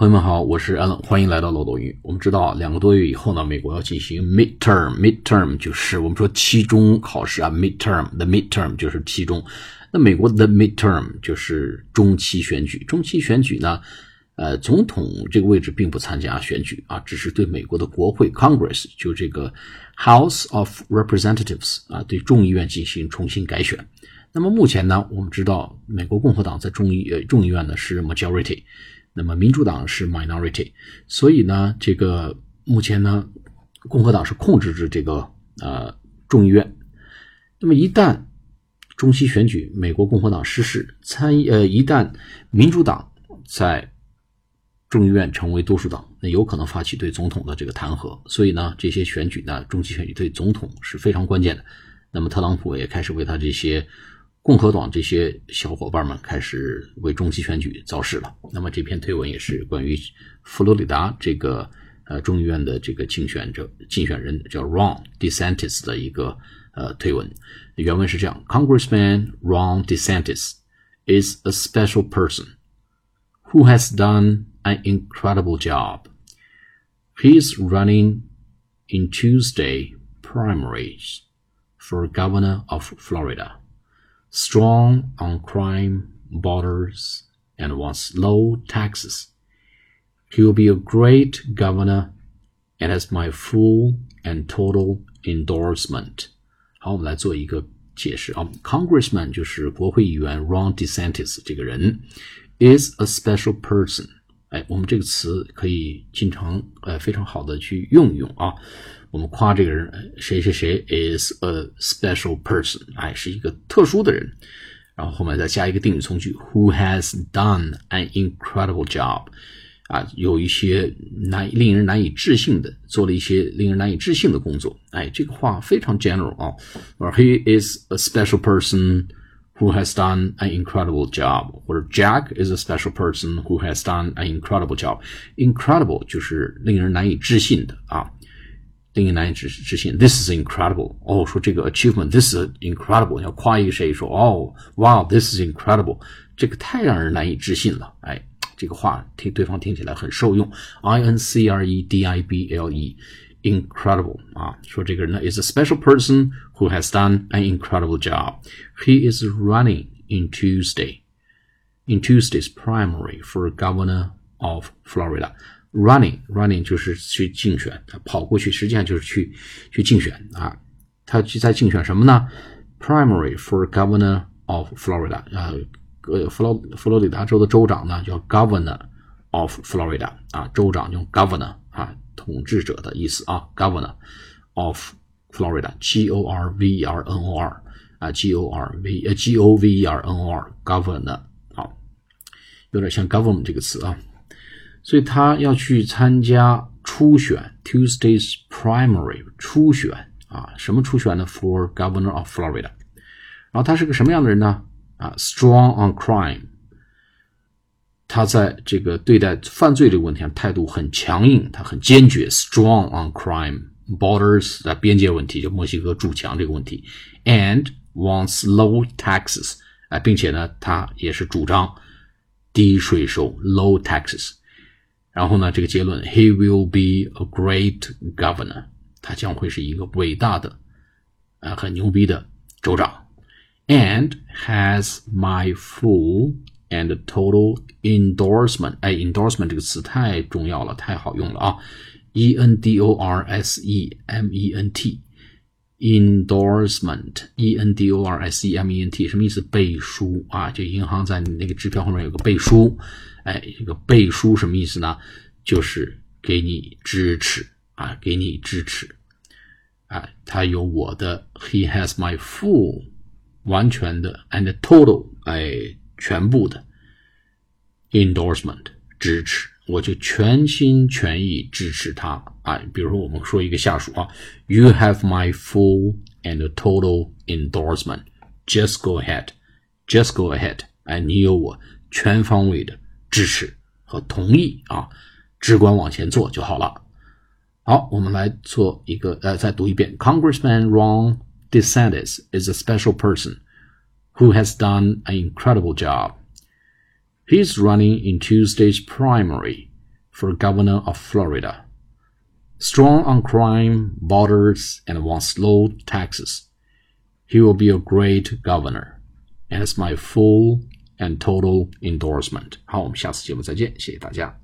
朋友们好，我是 Allen，欢迎来到漏斗英语。我们知道，两个多月以后呢，美国要进行 midterm，midterm 就是我们说期中考试啊，midterm，the midterm 就是期中。那美国的 midterm 就是中期选举，中期选举呢，呃，总统这个位置并不参加选举啊，只是对美国的国会 Congress 就这个 House of Representatives 啊，对众议院进行重新改选。那么目前呢，我们知道美国共和党在众议呃众议院呢是 majority。那么民主党是 minority，所以呢，这个目前呢，共和党是控制着这个呃众议院。那么一旦中期选举美国共和党失势，参议呃一旦民主党在众议院成为多数党，那有可能发起对总统的这个弹劾。所以呢，这些选举呢，中期选举对总统是非常关键的。那么特朗普也开始为他这些。共和党这些小伙伴们开始为中期选举造势了。那么这篇推文也是关于佛罗里达这个呃众议院的这个竞选者、竞选人叫 Ron DeSantis 的一个呃推文。原文是这样：Congressman Ron DeSantis is a special person who has done an incredible job. He is running in Tuesday primaries for governor of Florida strong on crime borders and wants low taxes. He will be a great governor and has my full and total endorsement. 好，我们来做一个解释啊。Congressman 就是国会议员 Ron DeSantis 这个人，is a special person。 哎，我们这个词可以经常呃非常好的去用用啊。我们夸这个人谁谁谁 is a special person，哎，是一个特殊的人，然后后面再加一个定语从句，who has done an incredible job，啊，有一些难令人难以置信的，做了一些令人难以置信的工作，哎，这个话非常 general 啊，而 he is a special person who has done an incredible job，或者 Jack is a special person who has done an incredible job，incredible 就是令人难以置信的啊。令人难以置置信，This is incredible！哦，说这个 achievement，This is incredible！要夸一个谁说哦，Wow，This is incredible！这个太让人难以置信了。哎，这个话听对方听起来很受用，I N C R E D I B L E，incredible 啊！说这个人呢 is a special person who has done an incredible job. He is running in Tuesday in Tuesday's primary for governor of Florida. Running, running 就是去竞选，他跑过去实际上就是去去竞选啊。他去在竞选什么呢？Primary for Governor of Florida 啊，呃，佛罗佛罗里达州的州长呢叫 Governor of Florida 啊，州长用 Governor 啊， 统治者的意思啊，Governor of Florida，G O R V E R N O R 啊，G O R V 呃 G O V E R N O R，Governor 啊，有点像 Government 这个词啊。所以他要去参加初选，Tuesday's primary 初选啊，什么初选呢？For Governor of Florida。然后他是个什么样的人呢？啊，strong on crime。他在这个对待犯罪这个问题上态度很强硬，他很坚决，strong on crime borders 在边界问题，就墨西哥筑墙这个问题，and wants low taxes 啊，并且呢，他也是主张低税收，low taxes。然后呢，这个结论，He will be a great governor，他将会是一个伟大的，啊，很牛逼的州长，and has my full and total endorsement。哎，endorsement 这个词太重要了，太好用了啊，E N D O R S E M E N T，endorsement，E N D O R S E M E N T 什么意思？背书啊，就银行在你那个支票后面有个背书。哎，这个背书什么意思呢？就是给你支持啊，给你支持啊，他有我的，He has my full 完全的 and total 哎全部的 endorsement 支持，我就全心全意支持他啊。比如说，我们说一个下属啊，You have my full and total endorsement，just go ahead，just go ahead，哎，你有我全方位的。支持和同意啊，只管往前做就好了。好，我们来做一个呃，再读一遍。Congressman Ron DeSantis is a special person who has done an incredible job. He is running in Tuesday's primary for governor of Florida. Strong on crime, borders, and wants low taxes. He will be a great governor. And it's my full and total endorsement. 好，我们下次节目再见，谢谢大家。